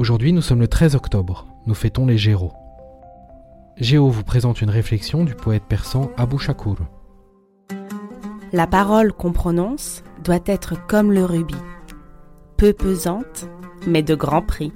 Aujourd'hui, nous sommes le 13 octobre. Nous fêtons les Géros. Géo vous présente une réflexion du poète persan Abu Shakur. La parole qu'on prononce doit être comme le rubis, peu pesante, mais de grand prix.